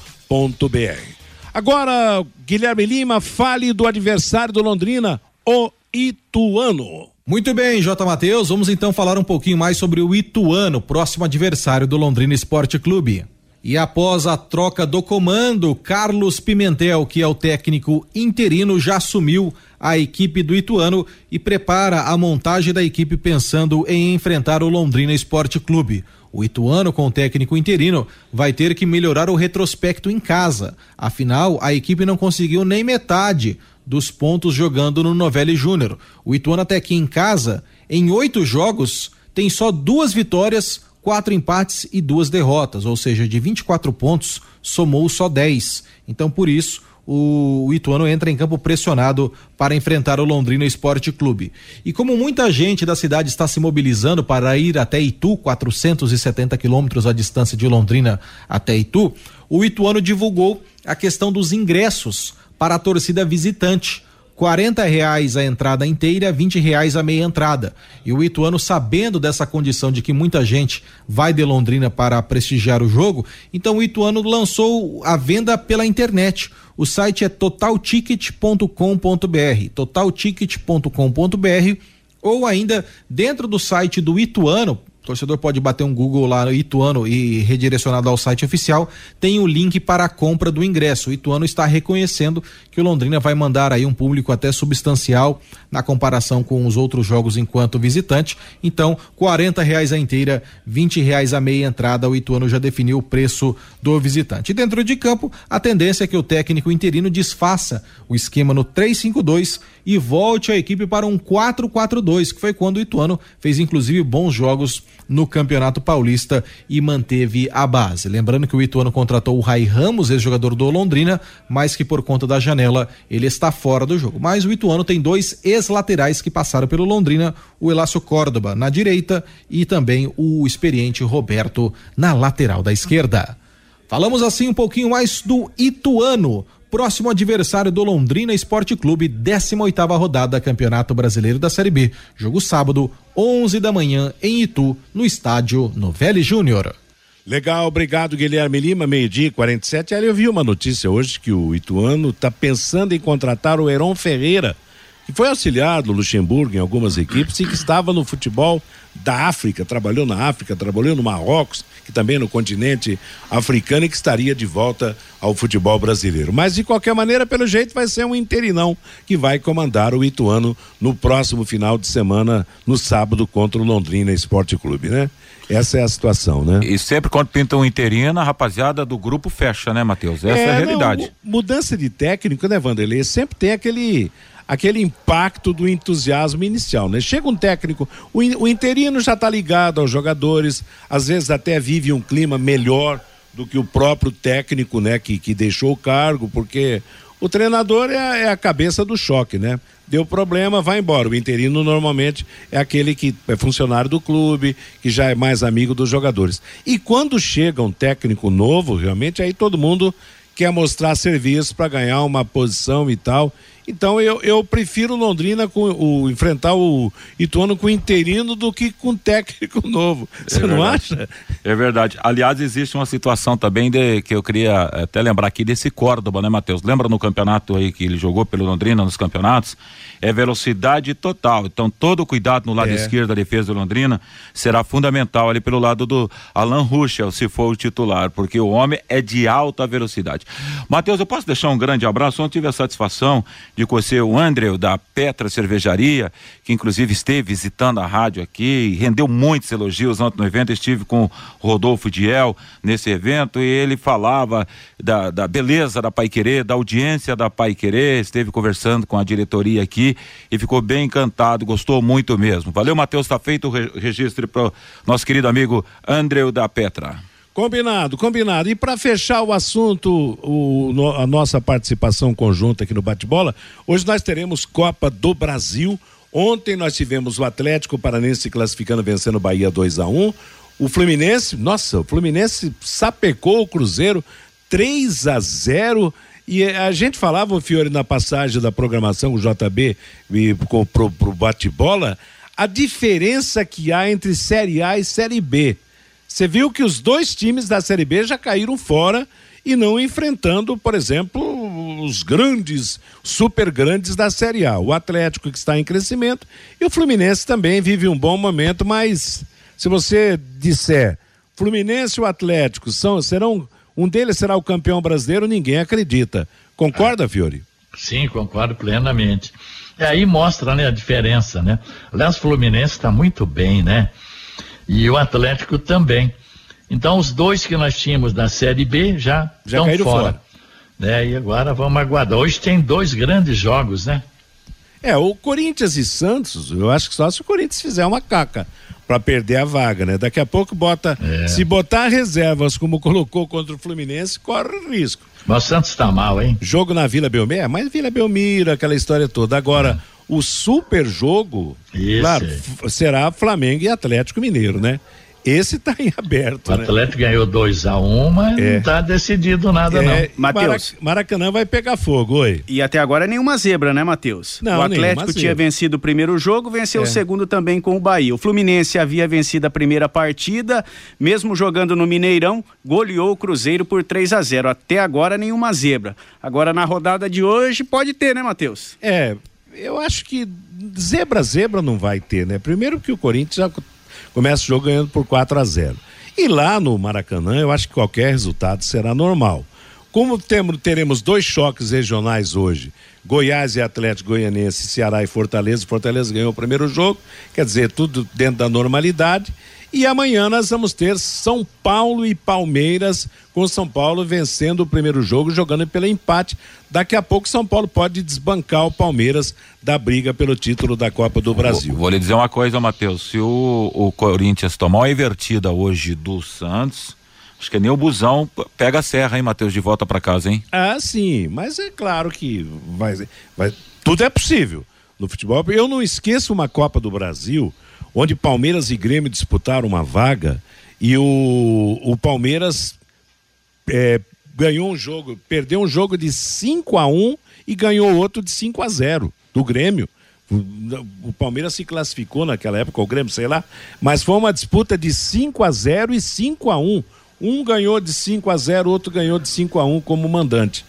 Agora, Guilherme Lima, fale do adversário do Londrina, o Ituano. Muito bem, J. Matheus, vamos então falar um pouquinho mais sobre o Ituano, próximo adversário do Londrina Esporte Clube. E após a troca do comando, Carlos Pimentel, que é o técnico interino, já assumiu a equipe do Ituano e prepara a montagem da equipe pensando em enfrentar o Londrina Esporte Clube. O Ituano, com o técnico interino, vai ter que melhorar o retrospecto em casa. Afinal, a equipe não conseguiu nem metade dos pontos jogando no Novelli Júnior. O Ituano até aqui em casa, em oito jogos, tem só duas vitórias, quatro empates e duas derrotas, ou seja, de 24 pontos, somou só 10. Então, por isso, o Ituano entra em campo pressionado para enfrentar o Londrina Esporte Clube. E como muita gente da cidade está se mobilizando para ir até Itu, 470 quilômetros a distância de Londrina até Itu, o Ituano divulgou a questão dos ingressos para a torcida visitante. 40 reais a entrada inteira, 20 reais a meia entrada. E o Ituano, sabendo dessa condição de que muita gente vai de Londrina para prestigiar o jogo, então o Ituano lançou a venda pela internet. O site é totalticket.com.br, totalticket.com.br ou ainda dentro do site do Ituano, torcedor pode bater um Google lá no Ituano e redirecionado ao site oficial, tem o link para a compra do ingresso. O Ituano está reconhecendo que o Londrina vai mandar aí um público até substancial na comparação com os outros jogos enquanto visitante. Então, quarenta reais a inteira, vinte reais a meia entrada. O Ituano já definiu o preço do visitante. E dentro de campo, a tendência é que o técnico interino desfaça o esquema no 3-5-2 e volte a equipe para um 4-4-2, que foi quando o Ituano fez inclusive bons jogos no Campeonato Paulista e manteve a base. Lembrando que o Ituano contratou o Rai Ramos, ex-jogador do Londrina, mas que por conta da janela ele está fora do jogo. Mas o Ituano tem dois ex-laterais que passaram pelo Londrina, o Elácio Córdoba na direita e também o experiente Roberto na lateral da esquerda. Falamos assim um pouquinho mais do Ituano próximo adversário do Londrina Esporte Clube, 18 rodada Campeonato Brasileiro da Série B. Jogo sábado, 11 da manhã, em Itu, no estádio Novelli Júnior. Legal, obrigado Guilherme Lima, meio-dia 47. Ali eu vi uma notícia hoje que o Ituano está pensando em contratar o Heron Ferreira, que foi auxiliar do Luxemburgo em algumas equipes e que estava no futebol da África, trabalhou na África, trabalhou no Marrocos, que também é no continente africano e que estaria de volta ao futebol brasileiro. Mas de qualquer maneira, pelo jeito, vai ser um interinão que vai comandar o Ituano no próximo final de semana, no sábado, contra o Londrina Esporte Clube, né? Essa é a situação, né? E sempre quando pinta um interino, a rapaziada do grupo fecha, né, Matheus? Essa é, é a realidade. Não, mudança de técnico, né, Vanderlei? Sempre tem aquele aquele impacto do entusiasmo inicial, né? Chega um técnico, o, o interino já está ligado aos jogadores, às vezes até vive um clima melhor do que o próprio técnico, né, que, que deixou o cargo, porque o treinador é é a cabeça do choque, né? deu problema, vai embora. O interino normalmente é aquele que é funcionário do clube, que já é mais amigo dos jogadores. E quando chega um técnico novo, realmente aí todo mundo quer mostrar serviço para ganhar uma posição e tal. Então eu, eu prefiro Londrina com o enfrentar o Ituano com interino do que com técnico *laughs* novo. Você é não acha? É verdade. Aliás, existe uma situação também de que eu queria até lembrar aqui desse Córdoba, né, Matheus? Lembra no campeonato aí que ele jogou pelo Londrina nos campeonatos? É velocidade total. Então todo o cuidado no lado é. esquerdo da defesa do Londrina será fundamental ali pelo lado do Alan Ruschel, se for o titular, porque o homem é de alta velocidade. Matheus, eu posso deixar um grande abraço? Ontem tive a satisfação de conhecer o André da Petra Cervejaria, que inclusive esteve visitando a rádio aqui e rendeu muitos elogios ontem no evento. estive com o Rodolfo Diel nesse evento e ele falava da, da beleza da Pai Querer, da audiência da Pai Querer, esteve conversando com a diretoria aqui e ficou bem encantado, gostou muito mesmo. Valeu, Matheus, está feito o registro para nosso querido amigo André da Petra. Combinado, combinado. E para fechar o assunto, o, a nossa participação conjunta aqui no Bate-Bola, hoje nós teremos Copa do Brasil. Ontem nós tivemos o Atlético Paranense classificando, vencendo o Bahia 2 a 1 O Fluminense, nossa, o Fluminense sapecou o Cruzeiro 3 a 0 e a gente falava, Fiore, na passagem da programação o JB e com, pro, pro bate-bola, a diferença que há entre Série A e Série B. Você viu que os dois times da Série B já caíram fora e não enfrentando, por exemplo, os grandes, super grandes da Série A. O Atlético que está em crescimento e o Fluminense também vive um bom momento, mas se você disser Fluminense e o Atlético são, serão um deles será o campeão brasileiro, ninguém acredita. Concorda, Fiore? Sim, concordo plenamente. E aí mostra né, a diferença, né? Aliás, o Fluminense está muito bem, né? E o Atlético também. Então, os dois que nós tínhamos da Série B já, já estão fora. fora. Né? E agora vamos aguardar. Hoje tem dois grandes jogos, né? É, o Corinthians e Santos, eu acho que só se o Corinthians fizer uma caca para perder a vaga, né? Daqui a pouco bota, é. se botar reservas como colocou contra o Fluminense, corre risco. Mas o Santos tá mal, hein? Jogo na Vila Belmiro, é, mas Vila Belmiro, aquela história toda. Agora, é o super jogo, Isso. claro, será Flamengo e Atlético Mineiro, né? Esse está em aberto. O né? Atlético ganhou 2 a 1 um, mas é. não está decidido nada, é. não. Matheus. Maracanã vai pegar fogo, oi. E até agora nenhuma zebra, né, Matheus? O Atlético tinha vencido o primeiro jogo, venceu é. o segundo também com o Bahia. O Fluminense havia vencido a primeira partida, mesmo jogando no Mineirão, goleou o Cruzeiro por 3 a 0 Até agora nenhuma zebra. Agora na rodada de hoje pode ter, né, Matheus? É eu acho que zebra, zebra não vai ter, né? Primeiro que o Corinthians já começa o jogo ganhando por 4 a 0 E lá no Maracanã, eu acho que qualquer resultado será normal. Como temos, teremos dois choques regionais hoje, Goiás e Atlético Goianense, Ceará e Fortaleza, Fortaleza ganhou o primeiro jogo, quer dizer, tudo dentro da normalidade. E amanhã nós vamos ter São Paulo e Palmeiras, com São Paulo vencendo o primeiro jogo, jogando pelo empate. Daqui a pouco São Paulo pode desbancar o Palmeiras da briga pelo título da Copa do Brasil. Vou, vou lhe dizer uma coisa, Matheus. Se o, o Corinthians tomar uma invertida hoje do Santos, acho que nem o busão pega a serra, hein, Matheus, de volta para casa, hein? Ah, sim, mas é claro que vai, vai, tudo é possível no futebol. Eu não esqueço uma Copa do Brasil onde Palmeiras e Grêmio disputaram uma vaga e o, o Palmeiras é, ganhou um jogo, perdeu um jogo de 5 a 1 e ganhou outro de 5 a 0 do Grêmio. O, Palmeiras se classificou naquela época, o Grêmio, sei lá, mas foi uma disputa de 5 a 0 e 5 a 1. Um ganhou de 5 a 0, outro ganhou de 5 a 1 como mandante.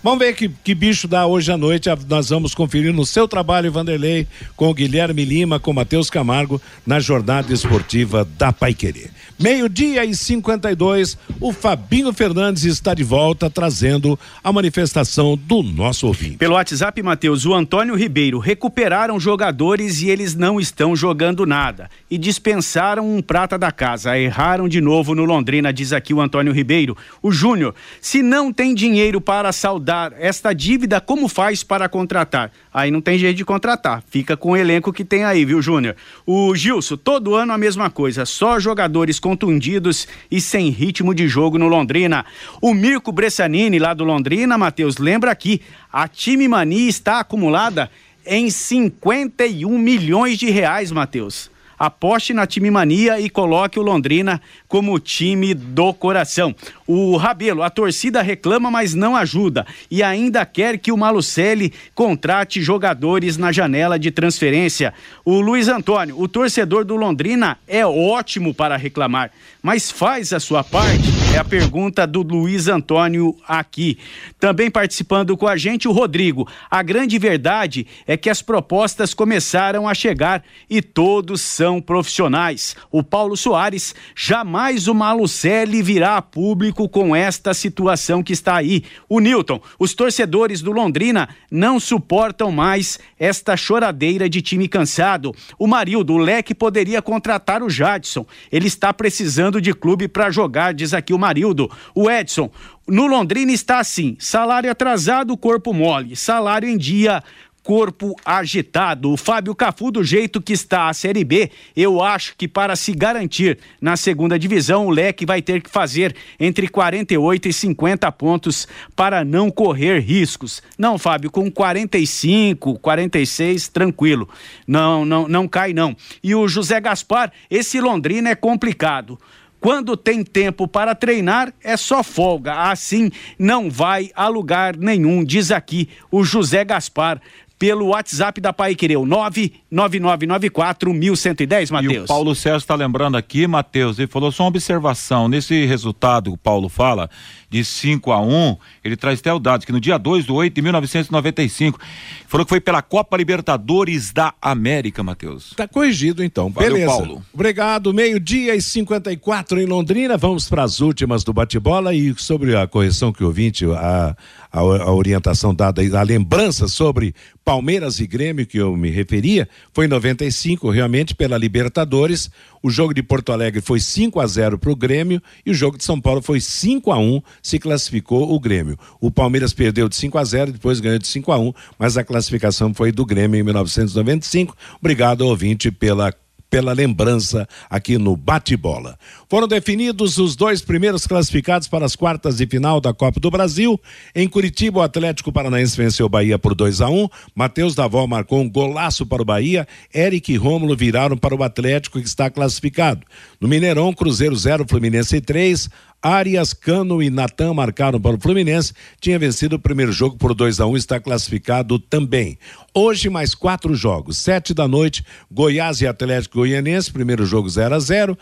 Vamos ver que, que bicho dá hoje à noite. Nós vamos conferir no seu trabalho, Vanderlei, com o Guilherme Lima, com o Matheus Camargo, na jornada esportiva da Paiquerê. Meio-dia e 52, o Fabinho Fernandes está de volta trazendo a manifestação do nosso ouvinte. Pelo WhatsApp, Matheus, o Antônio Ribeiro recuperaram jogadores e eles não estão jogando nada. E dispensaram um prata da casa. Erraram de novo no Londrina, diz aqui o Antônio Ribeiro. O Júnior, se não tem dinheiro para saudar dar esta dívida, como faz para contratar? Aí não tem jeito de contratar. Fica com o elenco que tem aí, viu, Júnior? O Gilson, todo ano a mesma coisa, só jogadores contundidos e sem ritmo de jogo no Londrina. O Mirko Bressanini, lá do Londrina, Matheus, lembra aqui, a time mania está acumulada em 51 milhões de reais, Matheus aposte na time mania e coloque o Londrina como time do coração. O Rabelo, a torcida reclama, mas não ajuda e ainda quer que o Malucelli contrate jogadores na janela de transferência. O Luiz Antônio, o torcedor do Londrina é ótimo para reclamar, mas faz a sua parte? É a pergunta do Luiz Antônio aqui. Também participando com a gente o Rodrigo. A grande verdade é que as propostas começaram a chegar e todos são profissionais. O Paulo Soares, jamais o Malucelli virá a público com esta situação que está aí. O Newton, os torcedores do Londrina não suportam mais esta choradeira de time cansado. O Marildo, o Leque poderia contratar o Jadson. Ele está precisando de clube para jogar, diz aqui o Marildo. O Edson, no Londrina está assim: salário atrasado, corpo mole, salário em dia, corpo agitado. O Fábio Cafu, do jeito que está a Série B, eu acho que para se garantir na segunda divisão, o Leque vai ter que fazer entre 48 e 50 pontos para não correr riscos. Não, Fábio, com 45, 46, tranquilo. Não, não, não cai não. E o José Gaspar, esse Londrina é complicado. Quando tem tempo para treinar, é só folga. Assim, não vai a lugar nenhum, diz aqui o José Gaspar pelo WhatsApp da Pai Quereu, 99994 1110, Matheus. E o Paulo César está lembrando aqui, Matheus, ele falou só uma observação. Nesse resultado, o Paulo fala, de 5 a 1 ele traz até o dado que no dia 2 de 8 de 1995, falou que foi pela Copa Libertadores da América, Matheus. Tá corrigido então. Valeu, Beleza. Paulo. Obrigado. Meio-dia e 54 em Londrina. Vamos para as últimas do bate-bola e sobre a correção que o ouvinte, a, a, a orientação dada, a lembrança sobre Palmeiras e Grêmio que eu me referia, foi em 95, realmente pela Libertadores. O jogo de Porto Alegre foi 5 a 0 para o Grêmio e o jogo de São Paulo foi 5 a 1 se classificou o Grêmio. O Palmeiras perdeu de 5 a 0 depois ganhou de 5 a 1 mas a classificação foi do Grêmio em 1995. Obrigado, ouvinte, pela pela lembrança aqui no Bate-Bola. Foram definidos os dois primeiros classificados para as quartas de final da Copa do Brasil. Em Curitiba, o Atlético Paranaense venceu o Bahia por 2 a 1 um. Matheus Davó marcou um golaço para o Bahia. Eric e Rômulo viraram para o Atlético, que está classificado. No Mineirão, Cruzeiro 0, Fluminense 3. Arias, Cano e Natan marcaram para o Fluminense. Tinha vencido o primeiro jogo por 2 a 1 um, está classificado também. Hoje, mais quatro jogos. Sete da noite, Goiás e Atlético Goianense, primeiro jogo 0 a 0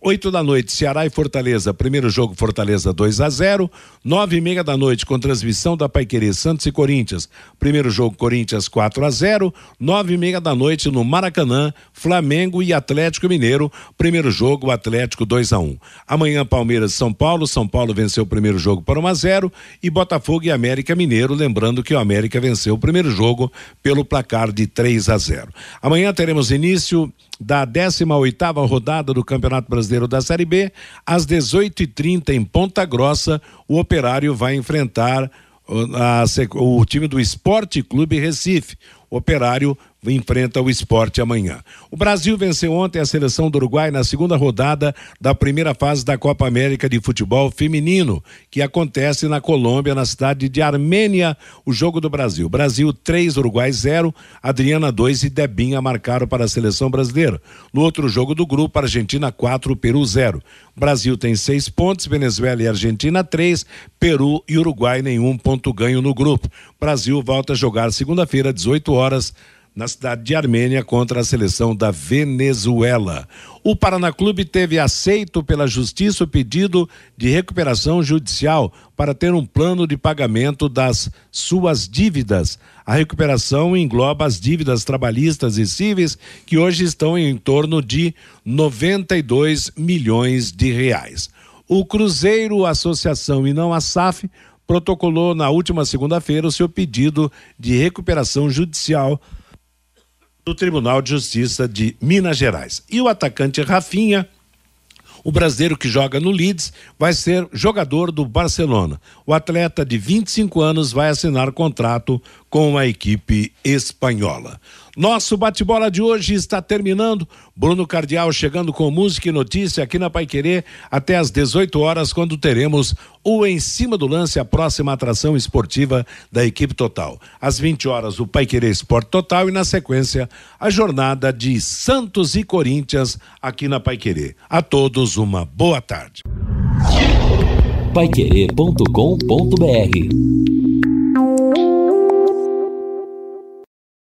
Oito da noite, Ceará e Fortaleza, primeiro jogo Fortaleza 2 a 0 Nove e meia da noite, com transmissão da Paiquerê, Santos e Corinthians, primeiro jogo Corinthians 4 a 0 Nove e meia da noite, no Maracanã, Flamengo e Atlético Mineiro, primeiro jogo Atlético 2 a 1 Amanhã, Palmeiras e São Paulo, São Paulo venceu o primeiro jogo por 1 a 0 e Botafogo e América Mineiro, lembrando que o América venceu o primeiro jogo pelo placar de 3 a 0 Amanhã teremos início da 18 oitava rodada do Campeonato Brasileiro da Série B, às 18h30 em Ponta Grossa, o Operário vai enfrentar a, o time do Esporte Clube Recife. O Operário enfrenta o esporte amanhã. O Brasil venceu ontem a seleção do Uruguai na segunda rodada da primeira fase da Copa América de Futebol Feminino, que acontece na Colômbia, na cidade de Armênia, o jogo do Brasil. Brasil 3, Uruguai 0, Adriana 2 e Debinha marcaram para a seleção brasileira. No outro jogo do grupo, Argentina 4, Peru 0. Brasil tem seis pontos, Venezuela e Argentina três, Peru e Uruguai nenhum ponto ganho no grupo. Brasil volta a jogar segunda-feira, 18 horas na cidade de Armênia contra a seleção da Venezuela. O Paraná Clube teve aceito pela justiça o pedido de recuperação judicial para ter um plano de pagamento das suas dívidas. A recuperação engloba as dívidas trabalhistas e cíveis que hoje estão em torno de 92 milhões de reais. O Cruzeiro, Associação e não a SAF protocolou na última segunda-feira o seu pedido de recuperação judicial do Tribunal de Justiça de Minas Gerais. E o atacante Rafinha, o brasileiro que joga no Leeds, vai ser jogador do Barcelona. O atleta de 25 anos vai assinar contrato com a equipe espanhola. Nosso bate-bola de hoje está terminando. Bruno Cardial chegando com música e notícia aqui na Pai Querer até às 18 horas, quando teremos o Em Cima do Lance, a próxima atração esportiva da equipe total. Às 20 horas, o Pai Querer Esporte Total e na sequência, a jornada de Santos e Corinthians aqui na Pai Querer. A todos uma boa tarde. Paiquerê.com.br